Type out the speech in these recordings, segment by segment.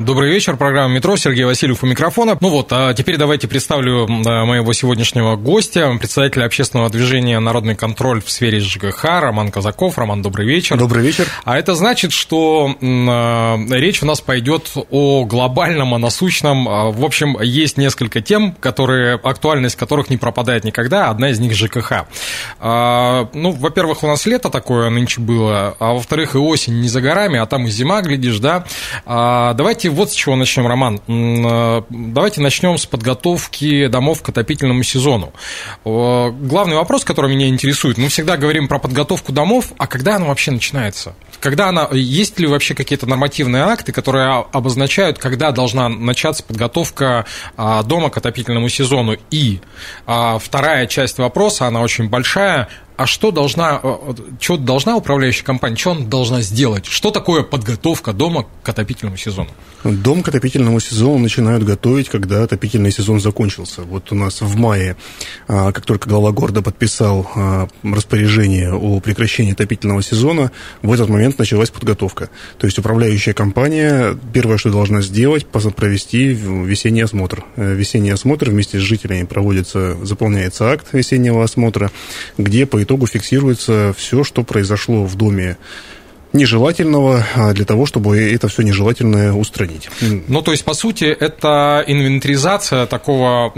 Добрый вечер, программа «Метро», Сергей Васильев у микрофона. Ну вот, а теперь давайте представлю моего сегодняшнего гостя, председателя общественного движения «Народный контроль» в сфере ЖКХ, Роман Казаков. Роман, добрый вечер. Добрый вечер. А это значит, что а, речь у нас пойдет о глобальном, о насущном. А, в общем, есть несколько тем, которые, актуальность которых не пропадает никогда, одна из них ЖКХ. А, ну, во-первых, у нас лето такое нынче было, а во-вторых, и осень не за горами, а там и зима, глядишь, да. Давайте вот с чего начнем, Роман. Э, давайте начнем с подготовки домов к отопительному сезону. Главный вопрос, который меня интересует, мы всегда говорим про подготовку домов, а когда она вообще начинается? Когда она, есть ли вообще какие-то нормативные акты, которые обозначают, когда должна начаться подготовка а, дома к отопительному сезону? И а, вторая часть вопроса, она очень большая, а что должна, э, что должна управляющая компания, что она должна сделать? Что такое подготовка дома к отопительному сезону? Дом к отопительному сезону начинают готовить, когда отопительный сезон закончился. Вот у нас в мае, а, как только глава города подписал а, распоряжение о прекращении отопительного сезона, в этот момент началась подготовка. То есть управляющая компания первое, что должна сделать, провести весенний осмотр. Э, весенний осмотр вместе с жителями проводится, заполняется акт весеннего осмотра, где по итогу фиксируется все, что произошло в доме нежелательного а для того, чтобы это все нежелательное устранить. Ну, то есть, по сути, это инвентаризация такого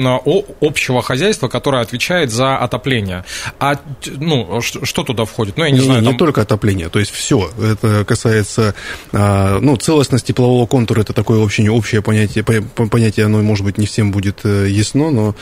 общего хозяйства, которое отвечает за отопление. А ну, что туда входит? Ну, я не, не знаю. Не там... только отопление, то есть все. Это касается а, ну, целостность теплового контура, это такое очень общее понятие, понятие, оно, может быть, не всем будет э, ясно, но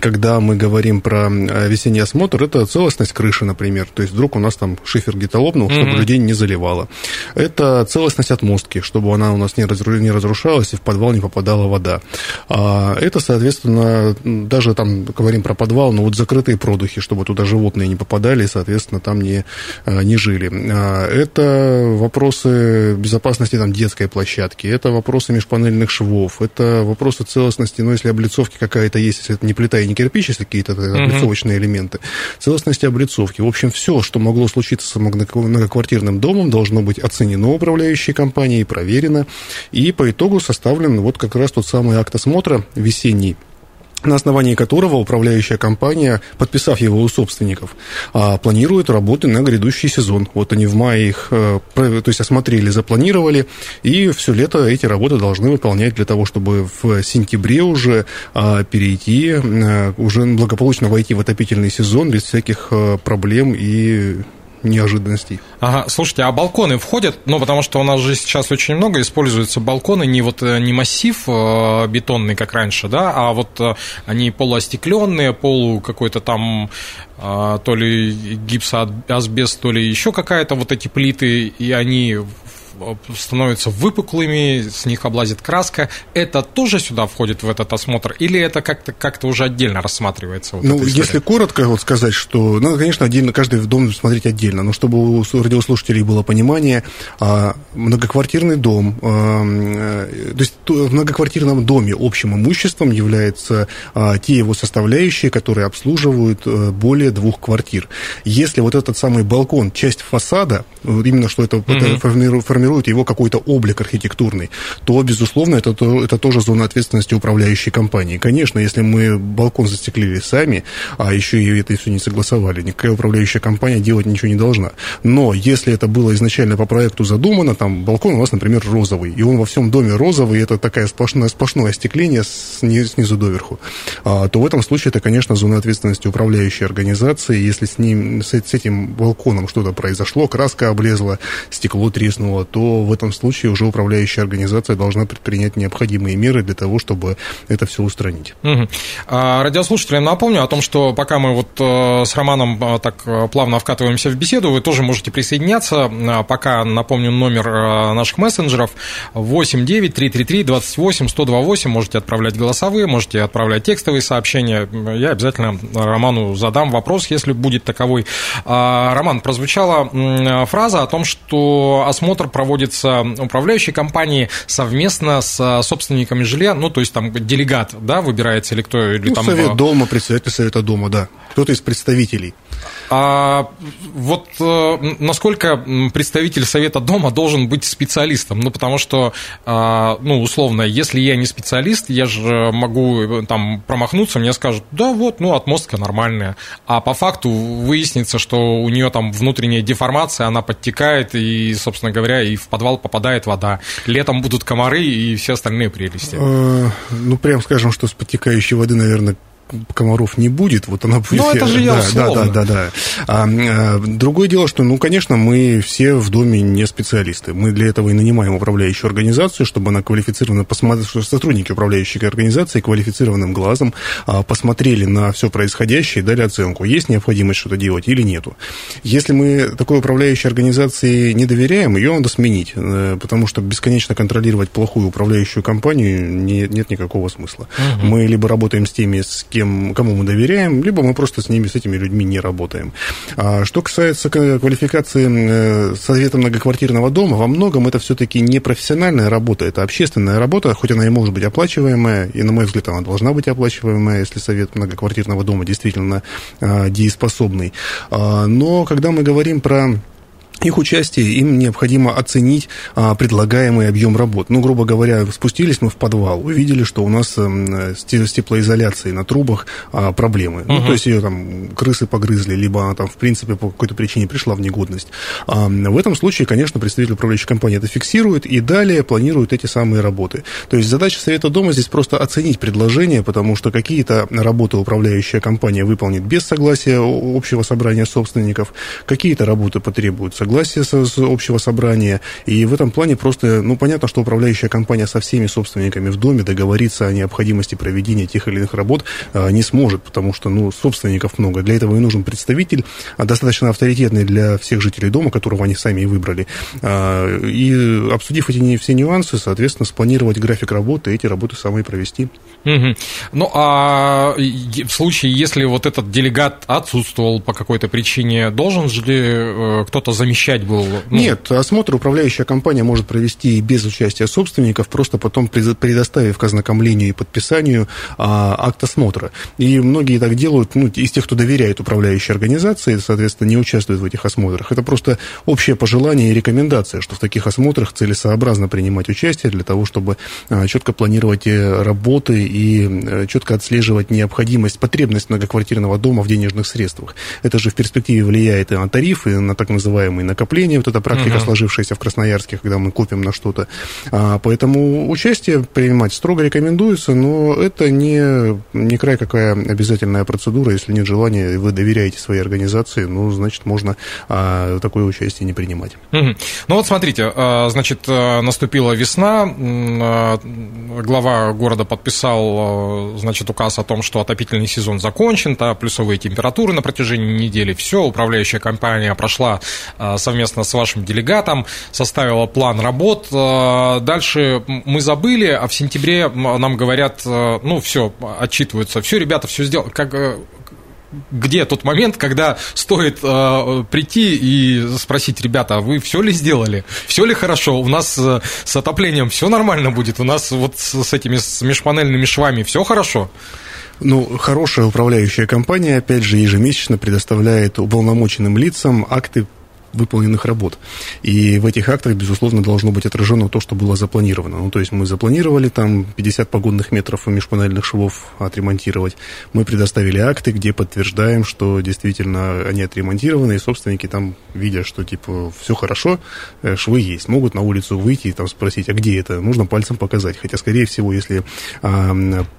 когда мы говорим про весенний осмотр, это целостность крыши, например. То есть вдруг у нас там шифер где-то лопнул, чтобы mm-hmm. людей не заливать заливала. Это целостность отмостки, чтобы она у нас не разрушалась и в подвал не попадала вода. А это, соответственно, даже там говорим про подвал, но вот закрытые продухи, чтобы туда животные не попадали и, соответственно, там не, а, не жили. А это вопросы безопасности там, детской площадки, это вопросы межпанельных швов, это вопросы целостности, ну, если облицовки какая-то есть, если это не плита и не кирпич, если какие-то облицовочные элементы, целостности облицовки. В общем, все, что могло случиться с многоквартирным домом, должно быть оценено управляющей компанией, проверено, и по итогу составлен вот как раз тот самый акт осмотра весенний, на основании которого управляющая компания, подписав его у собственников, а, планирует работы на грядущий сезон. Вот они в мае их, э, то есть осмотрели, запланировали, и все лето эти работы должны выполнять для того, чтобы в сентябре уже а, перейти, э, уже благополучно войти в отопительный сезон без всяких э, проблем и неожиданностей. Ага, слушайте, а балконы входят? Ну, потому что у нас же сейчас очень много используются балконы, не вот э, не массив э, бетонный, как раньше, да, а вот э, они полуостекленные, полу какой-то там то ли гипсоасбест, то ли еще какая-то вот эти плиты, и они становятся выпуклыми, с них облазит краска. Это тоже сюда входит в этот осмотр? Или это как-то как уже отдельно рассматривается? Вот ну, если коротко вот сказать, что, ну, конечно, отдельно, каждый дом смотреть отдельно, но чтобы у радиослушателей было понимание, а, многоквартирный дом, а, э, то есть в многоквартирном доме общим имуществом являются а, те его составляющие, которые обслуживают э, более двух квартир. Если вот этот самый балкон, часть фасада, именно что это, mm-hmm. формирует формирует его какой-то облик архитектурный, то, безусловно, это, это тоже зона ответственности управляющей компании. Конечно, если мы балкон застеклили сами, а еще и это все не согласовали, никакая управляющая компания делать ничего не должна. Но если это было изначально по проекту задумано, там балкон у нас, например, розовый, и он во всем доме розовый, это такая сплошное, сплошное остекление снизу доверху, а, то в этом случае это, конечно, зона ответственности управляющей организации. Если с, ним, с, с этим балконом что-то произошло, краска облезла, стекло треснуло, то в этом случае уже управляющая организация должна предпринять необходимые меры для того, чтобы это все устранить. Угу. А, радиослушателям напомню о том, что пока мы вот э, с Романом э, так э, плавно вкатываемся в беседу, вы тоже можете присоединяться. А, пока напомню номер наших мессенджеров 8 9 333 28 128. Можете отправлять голосовые, можете отправлять текстовые сообщения. Я обязательно Роману задам вопрос, если будет таковой. А, Роман, прозвучала фраза о том, что осмотр проводится управляющей компанией совместно с собственниками жилья, ну, то есть там делегат, да, выбирается или кто? Или ну, там... совет дома, председатель совета дома, да. Кто-то из представителей. А вот э, насколько представитель Совета Дома должен быть специалистом? Ну, потому что, э, ну, условно, если я не специалист, я же могу э, там промахнуться, мне скажут, да, вот, ну, отмостка нормальная. А по факту выяснится, что у нее там внутренняя деформация, она подтекает, и, собственно говоря, и в подвал попадает вода. Летом будут комары и все остальные прелести. Ну, прям скажем, что с подтекающей воды, наверное, комаров не будет, вот она будет... Ну, это же я да, условно. Да, да, да. да. А, а, другое дело, что, ну, конечно, мы все в доме не специалисты. Мы для этого и нанимаем управляющую организацию, чтобы она квалифицированно посмотрела, что сотрудники управляющей организации квалифицированным глазом а, посмотрели на все происходящее и дали оценку, есть необходимость что-то делать или нету. Если мы такой управляющей организации не доверяем, ее надо сменить, э, потому что бесконечно контролировать плохую управляющую компанию не, нет никакого смысла. Угу. Мы либо работаем с теми, с кем, кому мы доверяем, либо мы просто с ними, с этими людьми не работаем. А что касается квалификации э, совета многоквартирного дома, во многом это все-таки не профессиональная работа, это общественная работа, хоть она и может быть оплачиваемая, и, на мой взгляд, она должна быть оплачиваемая, если совет многоквартирного дома действительно а, дееспособный. А, но когда мы говорим про их участие, им необходимо оценить а, предлагаемый объем работ. Ну, грубо говоря, спустились мы в подвал, увидели, что у нас а, с теплоизоляцией на трубах а, проблемы. Угу. Ну, то есть ее там крысы погрызли, либо она там, в принципе, по какой-то причине пришла в негодность. А, в этом случае, конечно, представитель управляющей компании это фиксирует и далее планирует эти самые работы. То есть задача Совета Дома здесь просто оценить предложение, потому что какие-то работы управляющая компания выполнит без согласия общего собрания собственников, какие-то работы потребуют согласия с, с общего собрания. И в этом плане просто, ну, понятно, что управляющая компания со всеми собственниками в доме договориться о необходимости проведения тех или иных работ а, не сможет, потому что, ну, собственников много. Для этого и нужен представитель, а, достаточно авторитетный для всех жителей дома, которого они сами и выбрали. А, и обсудив эти все нюансы, соответственно, спланировать график работы, эти работы самые провести. Угу. Ну, а в случае, если вот этот делегат отсутствовал по какой-то причине, должен же ли э, кто-то замещать был? Ну... Нет, осмотр управляющая компания может провести и без участия собственников, просто потом предоставив к ознакомлению и подписанию а, акт осмотра. И многие так делают, ну, из тех, кто доверяет управляющей организации, соответственно, не участвуют в этих осмотрах. Это просто общее пожелание и рекомендация, что в таких осмотрах целесообразно принимать участие для того, чтобы а, четко планировать э, работы и а, четко отслеживать необходимость, потребность многоквартирного дома в денежных средствах. Это же в перспективе влияет и на тарифы, на так называемые накопления, вот эта практика, угу. сложившаяся в Красноярске, когда мы копим на что-то. А, поэтому участие принимать строго рекомендуется, но это не, не край какая обязательная процедура. Если нет желания, и вы доверяете своей организации, ну, значит, можно а, такое участие не принимать. Угу. Ну вот смотрите, а, значит, а, наступила весна, а, глава города подписал, значит, указ о том, что отопительный сезон закончен, да, плюсовые температуры на протяжении недели, все, управляющая компания прошла совместно с вашим делегатом, составила план работ. Э, дальше мы забыли, а в сентябре нам говорят, э, ну, все, отчитываются, все, ребята, все сделали. Как, э, где тот момент, когда стоит э, прийти и спросить, ребята, а вы все ли сделали? Все ли хорошо? У нас э, с отоплением все нормально будет? У нас вот с, с этими с межпанельными швами все хорошо? Ну, хорошая управляющая компания, опять же, ежемесячно предоставляет уполномоченным лицам акты выполненных работ. И в этих актах, безусловно, должно быть отражено то, что было запланировано. Ну, то есть мы запланировали там 50 погодных метров межпанельных швов отремонтировать. Мы предоставили акты, где подтверждаем, что действительно они отремонтированы, и собственники там, видя, что типа все хорошо, э, швы есть, могут на улицу выйти и там спросить, а где это? Нужно пальцем показать. Хотя, скорее всего, если а,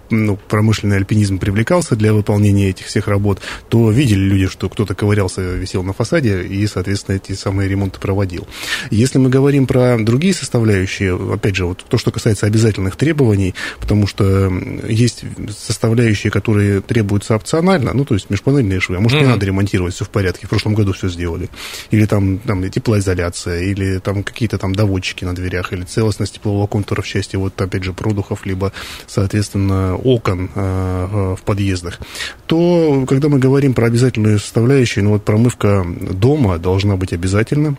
ну, промышленный альпинизм привлекался для выполнения этих всех работ, то видели люди, что кто-то ковырялся, висел на фасаде и, соответственно, эти самые ремонты проводил. Если мы говорим про другие составляющие, опять же, вот то, что касается обязательных требований, потому что есть составляющие, которые требуются опционально, ну, то есть межпанельные швы, а может, mm-hmm. не надо ремонтировать, все в порядке, в прошлом году все сделали. Или там, там теплоизоляция, или там какие-то там доводчики на дверях, или целостность теплового контура в части, вот, опять же, продухов, либо, соответственно, окон э, в подъездах, то, когда мы говорим про обязательную составляющую, ну, вот промывка дома должна быть обязательно,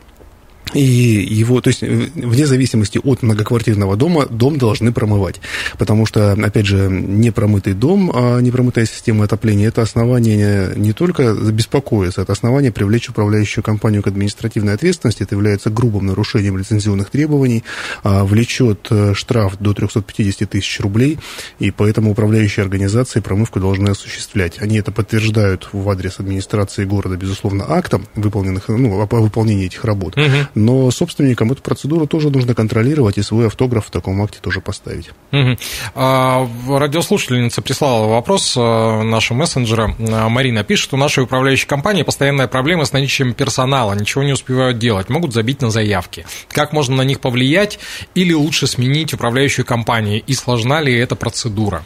и его, то есть, вне зависимости от многоквартирного дома, дом должны промывать. Потому что, опять же, непромытый дом, а непромытая система отопления – это основание не только беспокоиться, это основание привлечь управляющую компанию к административной ответственности. Это является грубым нарушением лицензионных требований, а, влечет э, штраф до 350 тысяч рублей, и поэтому управляющие организации промывку должны осуществлять. Они это подтверждают в адрес администрации города, безусловно, актом выполненных, ну, о выполнении этих работ. Но собственникам эту процедуру тоже нужно контролировать и свой автограф в таком акте тоже поставить. Угу. А, радиослушательница прислала вопрос э, нашего мессенджера. Э, Марина пишет, у нашей управляющей компании постоянная проблема с наличием персонала, ничего не успевают делать, могут забить на заявки. Как можно на них повлиять или лучше сменить управляющую компанию и сложна ли эта процедура?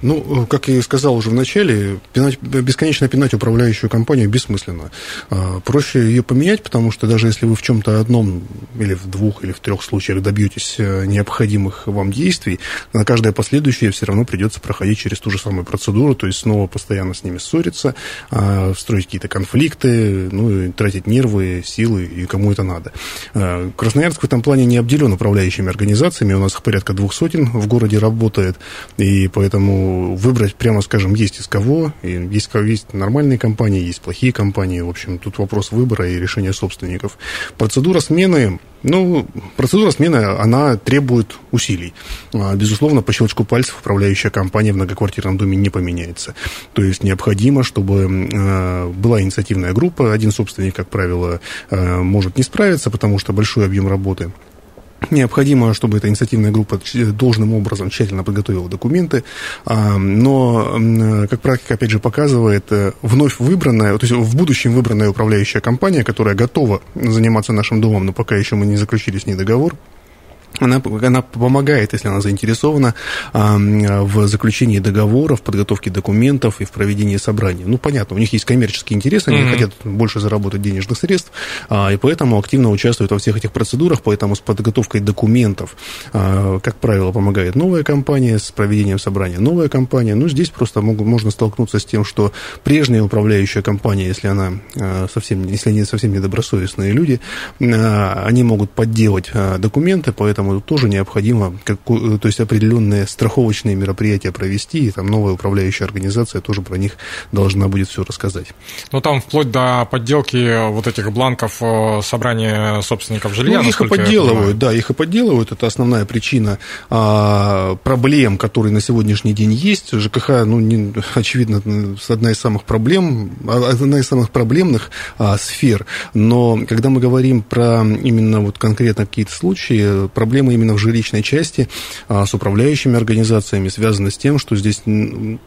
Ну, как я и сказал уже в начале, пинать, бесконечно пинать управляющую компанию бессмысленно. А, проще ее поменять, потому что даже если вы в чем-то одном или в двух или в трех случаях добьетесь э, необходимых вам действий, на каждое последующее все равно придется проходить через ту же самую процедуру, то есть снова постоянно с ними ссориться, а, строить какие-то конфликты, ну, и тратить нервы, силы, и кому это надо. А, Красноярск в этом плане не обделен управляющими организациями, у нас их порядка двух сотен в городе работает, и поэтому выбрать, прямо скажем, есть из кого. И есть, есть нормальные компании, есть плохие компании. В общем, тут вопрос выбора и решения собственников. Процедура смены, ну, процедура смены, она требует усилий. А, безусловно, по щелчку пальцев управляющая компания в многоквартирном доме не поменяется. То есть необходимо, чтобы а, была инициативная группа. Один собственник, как правило, а, может не справиться, потому что большой объем работы. Необходимо, чтобы эта инициативная группа должным образом тщательно подготовила документы, а, но, как практика, опять же, показывает, э, вновь выбранная, то есть в будущем выбранная управляющая компания, которая готова заниматься нашим домом, но пока еще мы не заключили с ней договор, она, она помогает, если она заинтересована, в заключении договоров, в подготовке документов и в проведении собраний. Ну, понятно, у них есть коммерческие интересы, они mm-hmm. хотят больше заработать денежных средств, а, и поэтому активно участвуют во всех этих процедурах, поэтому с подготовкой документов, а, как правило, помогает новая компания, с проведением собрания новая компания. Ну, здесь просто могут, можно столкнуться с тем, что прежняя управляющая компания, если она а, совсем, если они совсем недобросовестные люди, они могут подделать документы, поэтому поэтому тоже необходимо как, то есть определенные страховочные мероприятия провести, и там новая управляющая организация тоже про них должна будет все рассказать. Ну, там вплоть до подделки вот этих бланков э, собрания собственников жилья. Ну, их и подделывают, да, их и подделывают, это основная причина а, проблем, которые на сегодняшний день есть. ЖКХ, ну, не, очевидно, одна из самых проблем, а, одна из самых проблемных а, сфер, но когда мы говорим про именно вот конкретно какие-то случаи, проблемы проблемы именно в жилищной части а, с управляющими организациями связаны с тем, что здесь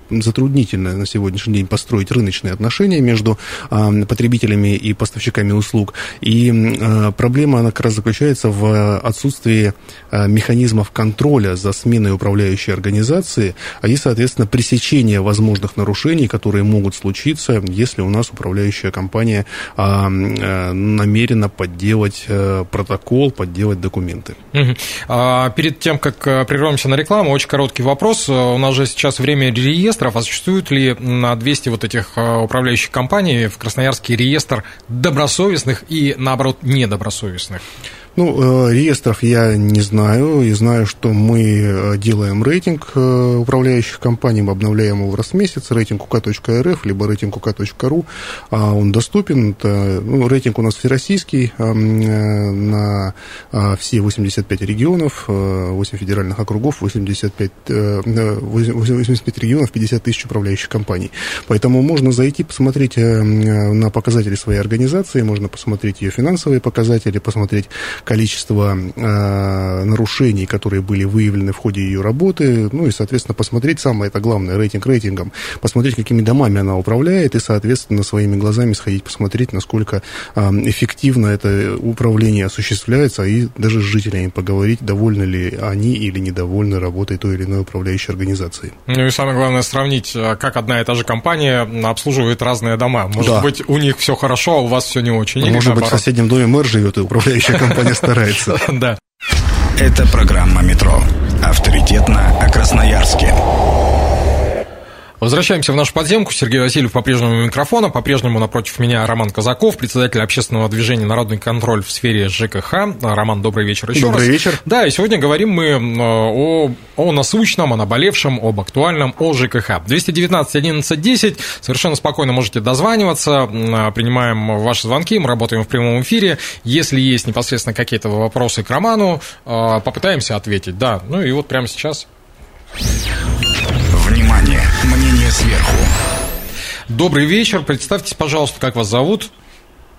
затруднительно на сегодняшний день построить рыночные отношения между а, потребителями и поставщиками услуг. И а, проблема, она как раз заключается в отсутствии механизмов контроля за сменой управляющей организации, а и, соответственно, пресечения возможных нарушений, которые могут случиться, если у нас управляющая компания намерена подделать протокол, подделать документы. Угу. А, перед тем, как э, прервемся на рекламу, очень короткий вопрос. Э, у нас же сейчас время реестров. А существует ли на 200 вот этих э, управляющих компаний в Красноярске реестр добросовестных и, наоборот, недобросовестных? Ну, э, реестров я не знаю. И знаю, что мы э, делаем рейтинг э, управляющих компаний, мы обновляем его раз в месяц, рейтинг uk.rf, либо рейтинг uk.ru. А он доступен. Это, ну, рейтинг у нас всероссийский на все 85 регионов, 8 федеральных округов, 85, 85 регионов, 50 тысяч управляющих компаний. Поэтому можно зайти, посмотреть на показатели своей организации, можно посмотреть ее финансовые показатели, посмотреть количество нарушений, которые были выявлены в ходе ее работы, ну и, соответственно, посмотреть, самое это главное, рейтинг рейтингом, посмотреть, какими домами она управляет, и, соответственно, своими глазами сходить посмотреть, насколько эффективно это управление осуществляется, и даже с жителями поговорить, довольны ли они или недовольны работой той или иной управляющей организации. Ну и самое главное сравнить, а, как одна и та же компания обслуживает разные дома. Может да. быть, у них все хорошо, а у вас все не очень. Может быть, наоборот. в соседнем доме мэр живет, и управляющая компания старается. Да. Это программа «Метро». Авторитетно о Красноярске. Возвращаемся в нашу подземку. Сергей Васильев по-прежнему у микрофона. По-прежнему напротив меня Роман Казаков, председатель общественного движения «Народный контроль» в сфере ЖКХ. Роман, добрый вечер еще Добрый раз. вечер. Да, и сегодня говорим мы э, о, о насущном, о наболевшем, об актуальном, о ЖКХ. 219 11 10. Совершенно спокойно можете дозваниваться. Принимаем ваши звонки, мы работаем в прямом эфире. Если есть непосредственно какие-то вопросы к Роману, э, попытаемся ответить. Да, ну и вот прямо сейчас. Сверху. Добрый вечер. Представьтесь, пожалуйста, как вас зовут?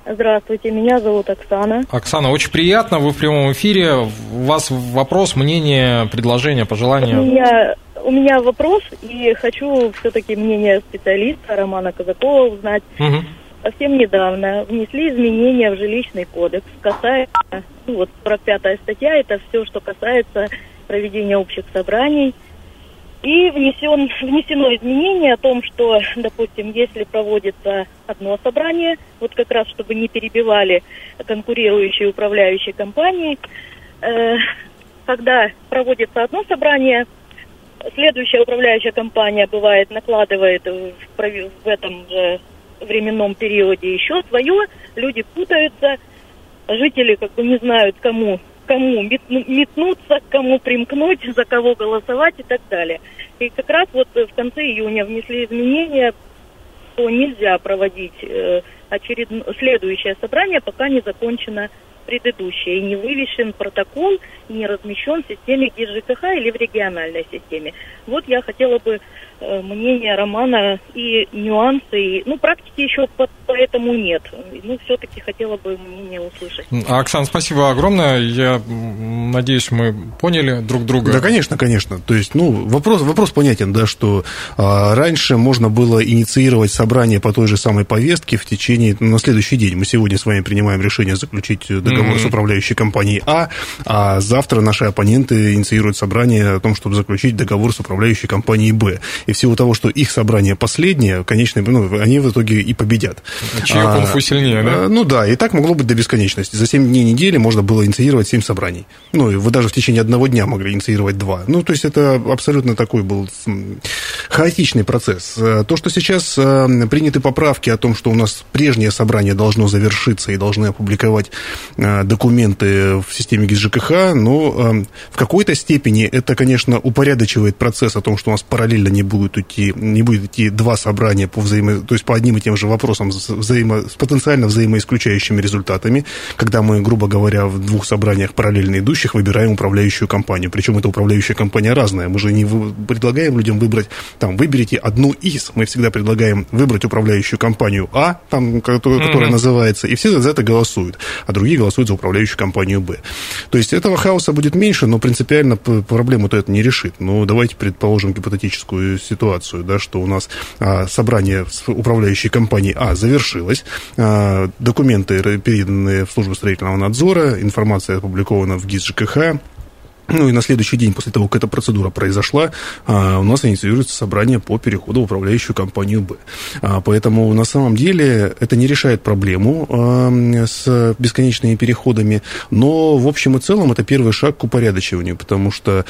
Здравствуйте, меня зовут Оксана. Оксана, очень приятно, вы в прямом эфире. У вас вопрос, мнение, предложение, пожелание? У меня, у меня вопрос, и хочу все-таки мнение специалиста Романа Казакова узнать. Угу. Совсем недавно внесли изменения в жилищный кодекс, касается, ну вот 45 статья, это все, что касается проведения общих собраний – и внесен, внесено изменение о том, что, допустим, если проводится одно собрание, вот как раз чтобы не перебивали конкурирующие управляющие компании, э, когда проводится одно собрание, следующая управляющая компания бывает накладывает в, в этом же временном периоде еще свое, люди путаются, жители как бы не знают, кому кому метнуться, кому примкнуть, за кого голосовать и так далее. И как раз вот в конце июня внесли изменения, что нельзя проводить э, очередное следующее собрание, пока не закончено предыдущее, и не вывешен протокол, и не размещен в системе ГИС-ЖКХ или в региональной системе. Вот я хотела бы Э, мнение Романа и нюансы. И, ну, практики еще по, поэтому нет. Ну, все-таки хотела бы мнение услышать. Оксана, спасибо огромное. Я надеюсь, мы поняли друг друга. Да, конечно, конечно. То есть, ну, вопрос, вопрос понятен, да, что а, раньше можно было инициировать собрание по той же самой повестке в течение, ну, на следующий день. Мы сегодня с вами принимаем решение заключить договор mm-hmm. с управляющей компанией А, а завтра наши оппоненты инициируют собрание о том, чтобы заключить договор с управляющей компанией Б. И и в силу того, что их собрание последнее, конечно, ну, они в итоге и победят. Чье а, кунг-фу сильнее, да? А, ну да, и так могло быть до бесконечности. За 7 дней недели можно было инициировать 7 собраний. Ну, и вы даже в течение одного дня могли инициировать 2. Ну, то есть это абсолютно такой был хаотичный процесс. А, то, что сейчас а, приняты поправки о том, что у нас прежнее собрание должно завершиться и должны опубликовать документы в системе ГИС-ЖКХ, но в какой-то степени это, конечно, упорядочивает процесс о том, что у нас параллельно не будет идти, не будет идти два собрания по взаимо, то есть по одним и тем же вопросам взаимо, с потенциально взаимоисключающими результатами, когда мы, грубо говоря, в двух собраниях параллельно идущих выбираем управляющую компанию. Причем эта управляющая компания разная. Мы же не предлагаем людям выбрать, там, выберите одну из. Мы всегда предлагаем выбрать управляющую компанию А, там, которая mm-hmm. называется, и все за это голосуют, а другие голосуют за управляющую компанию Б. То есть этого хаоса будет меньше, но принципиально проблему-то это не решит. Ну, давайте предположим гипотетическую ситуацию, да, что у нас а, собрание управляющей компанией А завершилось, а, документы переданы в службу строительного надзора, информация опубликована в ГИС ЖКХ, ну и на следующий день после того, как эта процедура произошла, а, у нас инициируется собрание по переходу в управляющую компанию «Б». А, поэтому на самом деле это не решает проблему а, с бесконечными переходами, но в общем и целом это первый шаг к упорядочиванию, потому что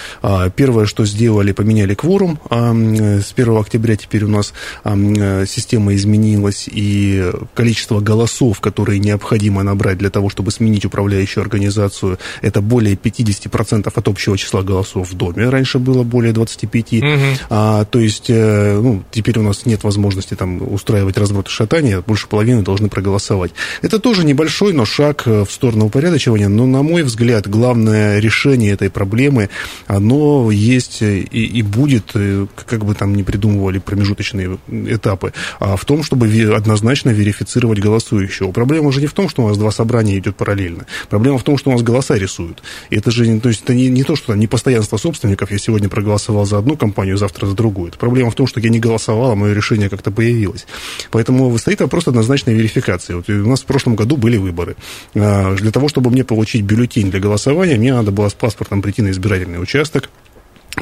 первое, что сделали, поменяли кворум. С 1 октября теперь у нас система изменилась, и количество голосов, которые необходимо набрать для того, чтобы сменить управляющую организацию, это более 50% от общего числа голосов в доме. Раньше было более 25. Угу. А, то есть, э, ну, теперь у нас нет возможности там устраивать разброд и шатание, больше половины должны проголосовать. Это тоже небольшой, но шаг в сторону упорядочивания, но, на мой взгляд, главное решение этой проблемы, оно есть и, и будет, как бы там ни придумывали промежуточные этапы, а в том, чтобы однозначно верифицировать голосующего. Проблема уже не в том, что у нас два собрания идет параллельно. Проблема в том, что у нас голоса рисуют. И это же то есть это не, не то, что там непостоянство собственников, я сегодня проголосовал за одну компанию, завтра за другую. Это проблема в том, что я не голосовал, а мое решение как-то появилось. Поэтому стоит вопрос однозначной верификации. Вот у нас в прошлом году были выборы. А, для того, чтобы мне получить бюллетень для голосования, мне надо было с паспортом прийти на избирательный участок,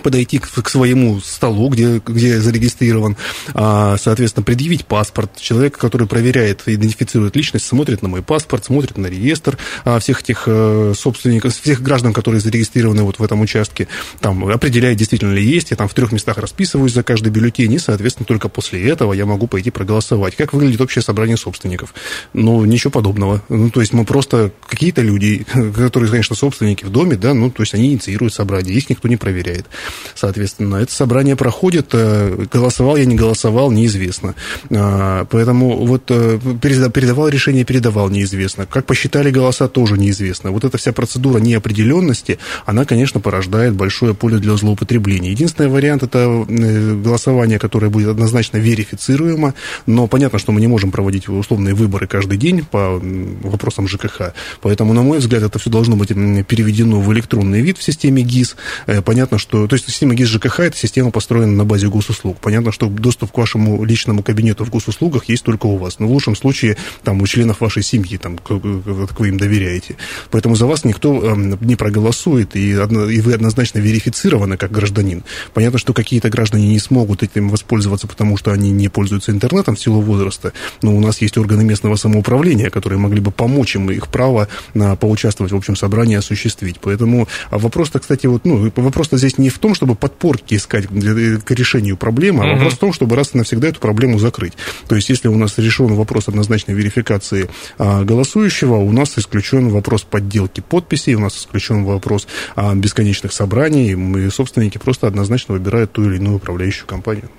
подойти к, своему столу, где, где зарегистрирован, а, соответственно, предъявить паспорт. Человек, который проверяет, идентифицирует личность, смотрит на мой паспорт, смотрит на реестр а, всех этих собственников, всех граждан, которые зарегистрированы вот в этом участке, там определяет, действительно ли есть, я там в трех местах расписываюсь за каждый бюллетень, и, соответственно, только после этого я могу пойти проголосовать. Как выглядит общее собрание собственников? Ну, ничего подобного. Ну, то есть мы просто какие-то люди, которые, конечно, собственники в доме, да, ну, то есть они инициируют собрание, их никто не проверяет. Соответственно, это собрание проходит, э, голосовал я, не голосовал, неизвестно. А, поэтому вот э, передавал решение, передавал, неизвестно. Как посчитали голоса, тоже неизвестно. Вот эта вся процедура неопределенности, она, конечно, порождает большое поле для злоупотребления. Единственный вариант – это э, голосование, которое будет однозначно верифицируемо, но понятно, что мы не можем проводить условные выборы каждый день по вопросам ЖКХ. Поэтому, на мой взгляд, это все должно быть переведено в электронный вид в системе ГИС. Понятно, что то есть система ГИС ЖКХ – это система, построена на базе госуслуг. Понятно, что доступ к вашему личному кабинету в госуслугах есть только у вас. Но в лучшем случае там, у членов вашей семьи, там, вы им доверяете. Поэтому за вас никто эм, не проголосует, и, и вы однозначно верифицированы как гражданин. Понятно, что какие-то граждане не смогут этим воспользоваться, потому что они не пользуются интернетом в силу возраста. Но у нас есть органы местного самоуправления, которые могли бы помочь им их право на, поучаствовать в общем собрании осуществить. Поэтому а вопрос-то, кстати, вот, ну, вопрос-то здесь не в том, чтобы подпорки искать для, к решению проблемы, а угу. вопрос в том, чтобы раз и навсегда эту проблему закрыть. То есть, если у нас решен вопрос однозначной верификации а, голосующего, у нас исключен вопрос подделки подписей, у нас исключен вопрос а, бесконечных собраний, и собственники просто однозначно выбирают ту или иную управляющую компанию.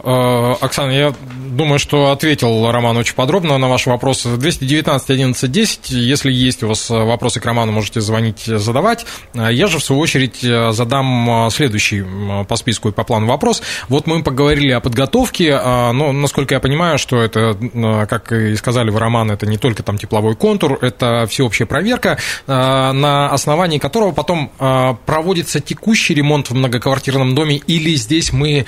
А, Оксана, я думаю, что ответил Роман очень подробно на ваши вопросы. 219 11 10, если есть у вас вопросы к Роману, можете звонить, задавать. Я же, в свою очередь, задам следующий следующий по списку и по плану вопрос. Вот мы поговорили о подготовке, а, но, насколько я понимаю, что это, как и сказали в роман, это не только там тепловой контур, это всеобщая проверка, а, на основании которого потом а, проводится текущий ремонт в многоквартирном доме, или здесь мы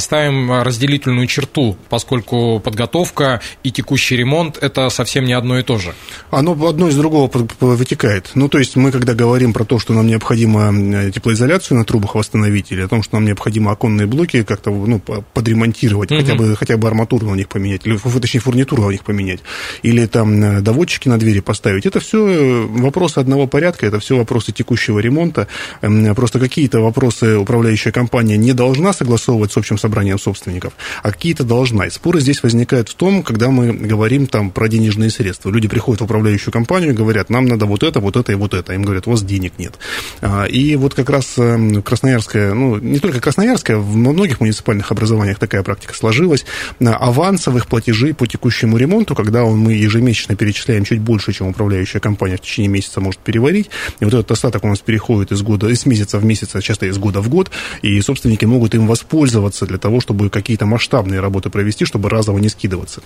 ставим разделительную черту, поскольку подготовка и текущий ремонт – это совсем не одно и то же. Оно одно из другого вытекает. Ну, то есть мы, когда говорим про то, что нам необходимо теплоизоляцию на трубах восстановить, восстановить, или о том, что нам необходимо оконные блоки как-то ну, подремонтировать, угу. хотя, бы, хотя бы арматуру на них поменять, или, точнее, фурнитуру на них поменять, или там э, доводчики на двери поставить. Это все э, вопросы одного порядка, это все вопросы текущего ремонта. Эм, просто какие-то вопросы управляющая компания не должна согласовывать с общим собранием собственников, а какие-то должна. И споры здесь возникают в том, когда мы говорим там про денежные средства. Люди приходят в управляющую компанию и говорят, нам надо вот это, вот это и вот это. Им говорят, у вас денег нет. А, и вот как раз эм, Красноярск Красноярская, ну, не только Красноярская, в многих муниципальных образованиях такая практика сложилась, авансовых платежей по текущему ремонту, когда мы ежемесячно перечисляем чуть больше, чем управляющая компания в течение месяца может переварить, и вот этот остаток у нас переходит из года, из месяца в месяц, а часто из года в год, и собственники могут им воспользоваться для того, чтобы какие-то масштабные работы провести, чтобы разово не скидываться.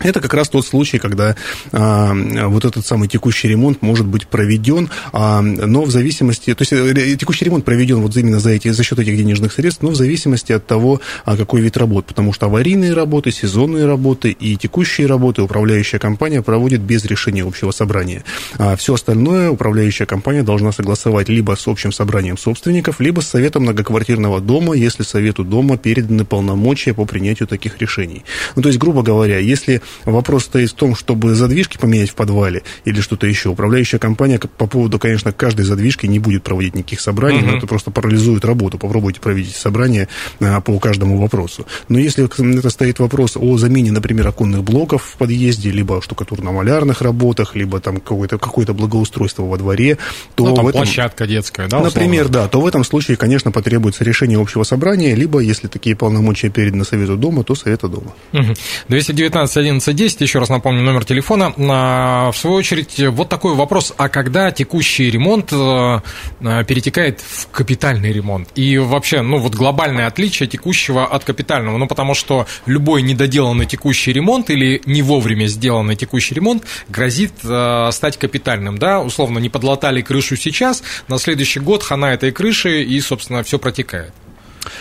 Это как раз тот случай, когда а, вот этот самый текущий ремонт может быть проведен, а, но в зависимости, то есть э, текущий ремонт проведен вот именно за, эти, за счет этих денежных средств, но в зависимости от того, а, какой вид работ, потому что аварийные работы, сезонные работы и текущие работы управляющая компания проводит без решения общего собрания. А все остальное управляющая компания должна согласовать либо с общим собранием собственников, либо с советом многоквартирного дома, если совету дома переданы полномочия по принятию таких решений. Ну, то есть, грубо говоря, если вопрос стоит в том, чтобы задвижки поменять в подвале или что-то еще. Управляющая компания по поводу, конечно, каждой задвижки не будет проводить никаких собраний, угу. но это просто парализует работу. Попробуйте провести собрание а, по каждому вопросу. Но если это стоит вопрос о замене, например, оконных блоков в подъезде, либо штукатурно-малярных работах, либо там какое-то какое благоустройство во дворе, то ну, там в этом, площадка детская, да? Например, условно? да, то в этом случае, конечно, потребуется решение общего собрания, либо, если такие полномочия переданы Совету Дома, то Совета Дома. Угу. 219 11 10, еще раз напомню номер телефона. В свою очередь, вот такой вопрос, а когда текущий ремонт э, э, перетекает в капитальный ремонт? И вообще, ну вот глобальное отличие текущего от капитального, ну потому что любой недоделанный текущий ремонт или не вовремя сделанный текущий ремонт грозит э, стать капитальным, да, условно, не подлатали крышу сейчас, на следующий год хана этой крыши и, собственно, все протекает.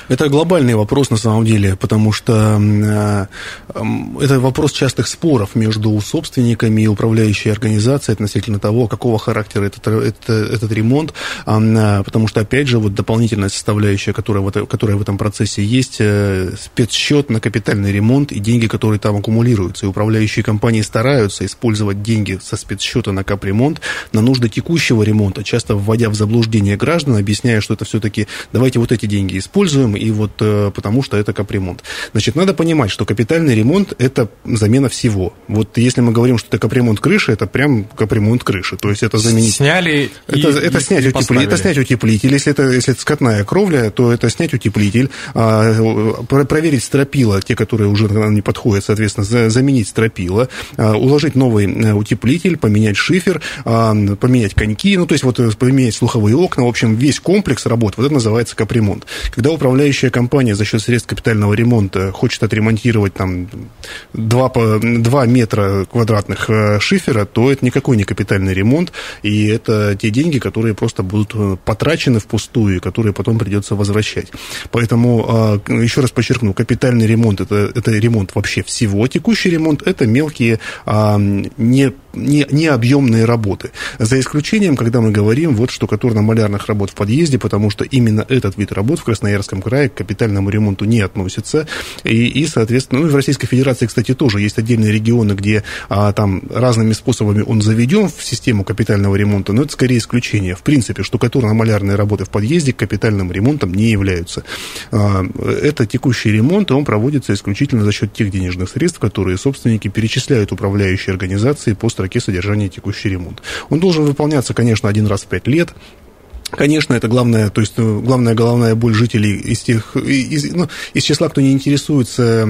Это глобальный вопрос на самом деле, потому что э, это вопрос частых споров между собственниками и управляющей организацией относительно того, какого характера этот, это, этот ремонт, э, потому что, опять же, вот дополнительная составляющая, которая которая в этом процессе есть, э, спецсчет на капитальный ремонт и деньги, которые там аккумулируются. И управляющие компании стараются использовать деньги со спецсчета на капремонт на нужды текущего ремонта, часто вводя в заблуждение граждан, объясняя, что это все-таки давайте вот эти деньги используем, используем, и вот э, потому что это капремонт. Значит, надо понимать, что капитальный ремонт – это замена всего. Вот если мы говорим, что это капремонт крыши, это прям капремонт крыши. То есть это заменить... Сняли это, и, это, снять и утеплитель, это снять утеплитель. Если это, если это скотная кровля, то это снять утеплитель, а, проверить стропила, те, которые уже не подходят, соответственно, заменить стропила, а, уложить новый э, утеплитель, поменять шифер, а, поменять коньки, ну, то есть вот э, поменять слуховые окна, в общем, весь комплекс работ, вот это называется капремонт. Когда управляющая компания за счет средств капитального ремонта хочет отремонтировать там 2, 2 метра квадратных э, шифера, то это никакой не капитальный ремонт, и это те деньги, которые просто будут э, потрачены впустую, и которые потом придется возвращать. Поэтому, а, еще раз подчеркну, капитальный ремонт это, это ремонт вообще всего, текущий ремонт это мелкие, а, не, не, не объемные работы. За исключением, когда мы говорим вот штукатурно-малярных работ в подъезде, потому что именно этот вид работ в Красноярском крае к капитальному ремонту не относится. И, и соответственно, ну и в Российской Федерации, кстати, тоже есть отдельные регионы, где а, там разными способами он заведен в систему капитального ремонта, но это скорее исключение. В принципе, штукатурно-малярные работы в подъезде капитальным ремонтом не являются. А, это текущий ремонт, и он проводится исключительно за счет тех денежных средств, которые собственники перечисляют управляющие организации по строке содержания текущий ремонт. Он должен выполняться, конечно, один раз в пять лет, Конечно, это главная, то есть ну, главная головная боль жителей из тех, из, ну, из числа, кто не интересуется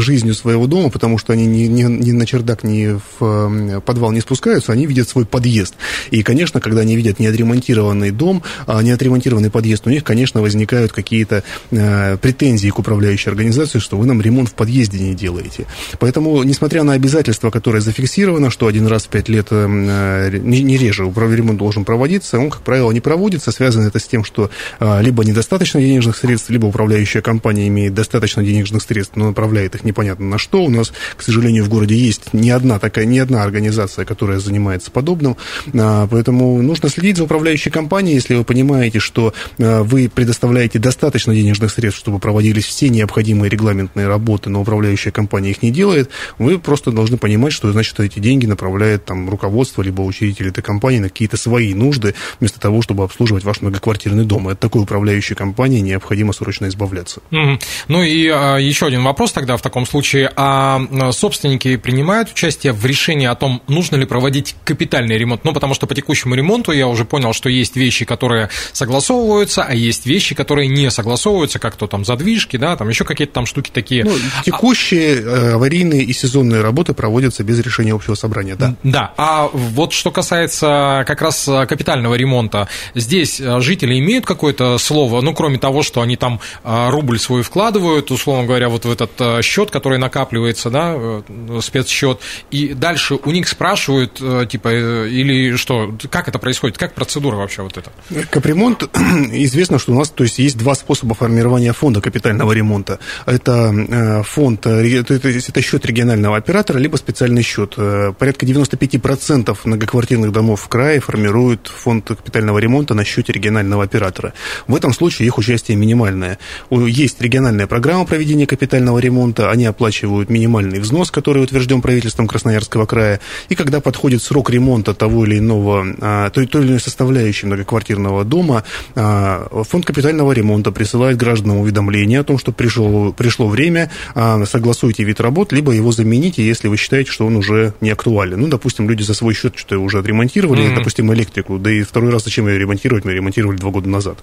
жизнью своего дома, потому что они ни, ни, ни на чердак, ни в подвал не спускаются, они видят свой подъезд. И, конечно, когда они видят неотремонтированный дом, а неотремонтированный подъезд, у них, конечно, возникают какие-то э, претензии к управляющей организации, что вы нам ремонт в подъезде не делаете. Поэтому, несмотря на обязательство, которое зафиксировано, что один раз в пять лет, э, не, не реже, ремонт должен проводиться, он, как правило, не проводится проводится. Связано это с тем, что а, либо недостаточно денежных средств, либо управляющая компания имеет достаточно денежных средств, но направляет их непонятно на что. У нас, к сожалению, в городе есть не одна такая, не одна организация, которая занимается подобным. А, поэтому нужно следить за управляющей компанией, если вы понимаете, что а, вы предоставляете достаточно денежных средств, чтобы проводились все необходимые регламентные работы, но управляющая компания их не делает, вы просто должны понимать, что значит эти деньги направляет там руководство либо учредитель этой компании на какие-то свои нужды, вместо того, чтобы обслуживать ваш многоквартирный дом. от такой управляющей компании необходимо срочно избавляться. Mm-hmm. Ну и а, еще один вопрос тогда в таком случае. А собственники принимают участие в решении о том, нужно ли проводить капитальный ремонт? Ну, потому что по текущему ремонту я уже понял, что есть вещи, которые согласовываются, а есть вещи, которые не согласовываются, как то там задвижки, да, там еще какие-то там штуки такие. Ну, текущие а... аварийные и сезонные работы проводятся без решения общего собрания, да. Да, а вот что касается как раз капитального ремонта, здесь э, жители имеют какое-то слово, ну, кроме того, что они там э, рубль свой вкладывают, условно говоря, вот в этот э, счет, который накапливается, да, спецсчет, и дальше у них спрашивают, типа, или что, как это происходит, как процедура вообще вот эта? Капремонт, известно, что у нас, то есть, есть два способа формирования фонда капитального ремонта. Это фонд, это счет регионального оператора, либо специальный счет. Порядка 95% многоквартирных домов в крае формируют фонд капитального ремонта ремонта на счете регионального оператора. В этом случае их участие минимальное. Есть региональная программа проведения капитального ремонта, они оплачивают минимальный взнос, который утвержден правительством Красноярского края, и когда подходит срок ремонта того или иного, а, той, той или иной составляющей многоквартирного дома, а, фонд капитального ремонта присылает гражданам уведомление о том, что пришло, пришло время, а, согласуйте вид работ, либо его замените, если вы считаете, что он уже не актуален. Ну, допустим, люди за свой счет что-то уже отремонтировали, mm-hmm. допустим, электрику, да и второй раз зачем ее ремонтировать, мы ремонтировали два года назад.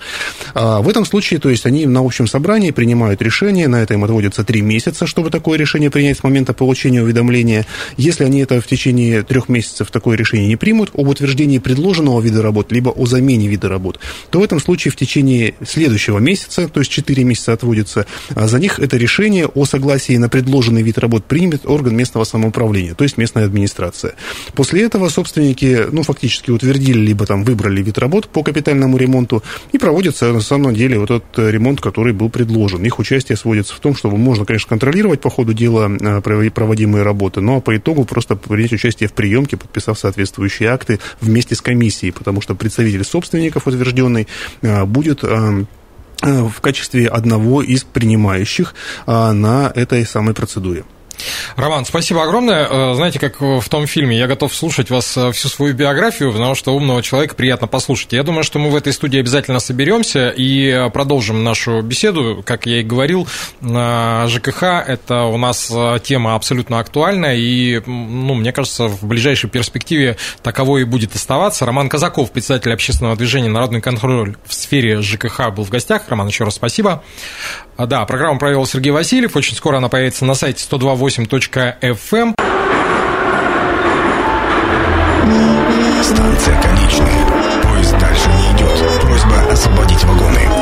А в этом случае, то есть они на общем собрании принимают решение, на это им отводится три месяца, чтобы такое решение принять с момента получения уведомления. Если они это в течение трех месяцев такое решение не примут об утверждении предложенного вида работ, либо о замене вида работ, то в этом случае в течение следующего месяца, то есть четыре месяца отводится, а за них это решение о согласии на предложенный вид работ примет орган местного самоуправления, то есть местная администрация. После этого собственники, ну, фактически утвердили, либо там выбрали вид работ по капитальному ремонту и проводится на самом деле вот этот ремонт, который был предложен. Их участие сводится в том, чтобы можно, конечно, контролировать по ходу дела а, проводимые работы, но по итогу просто принять участие в приемке, подписав соответствующие акты вместе с комиссией, потому что представитель собственников утвержденный а, будет в качестве одного из принимающих на этой самой процедуре. Роман, спасибо огромное. Э, знаете, как в том фильме, я готов слушать вас э, всю свою биографию, потому что умного человека приятно послушать. Я думаю, что мы в этой студии обязательно соберемся и э, продолжим нашу беседу. Как я и говорил, ЖКХ – это у нас тема абсолютно актуальная, и, ну, мне кажется, в ближайшей перспективе таково и будет оставаться. Роман Казаков, председатель общественного движения «Народный контроль» в сфере ЖКХ был в гостях. Роман, еще раз спасибо. А, да, программу провел Сергей Васильев. Очень скоро она появится на сайте 128.fm. Эм. Станция конечная. Поезд дальше не идет. Просьба освободить вагоны.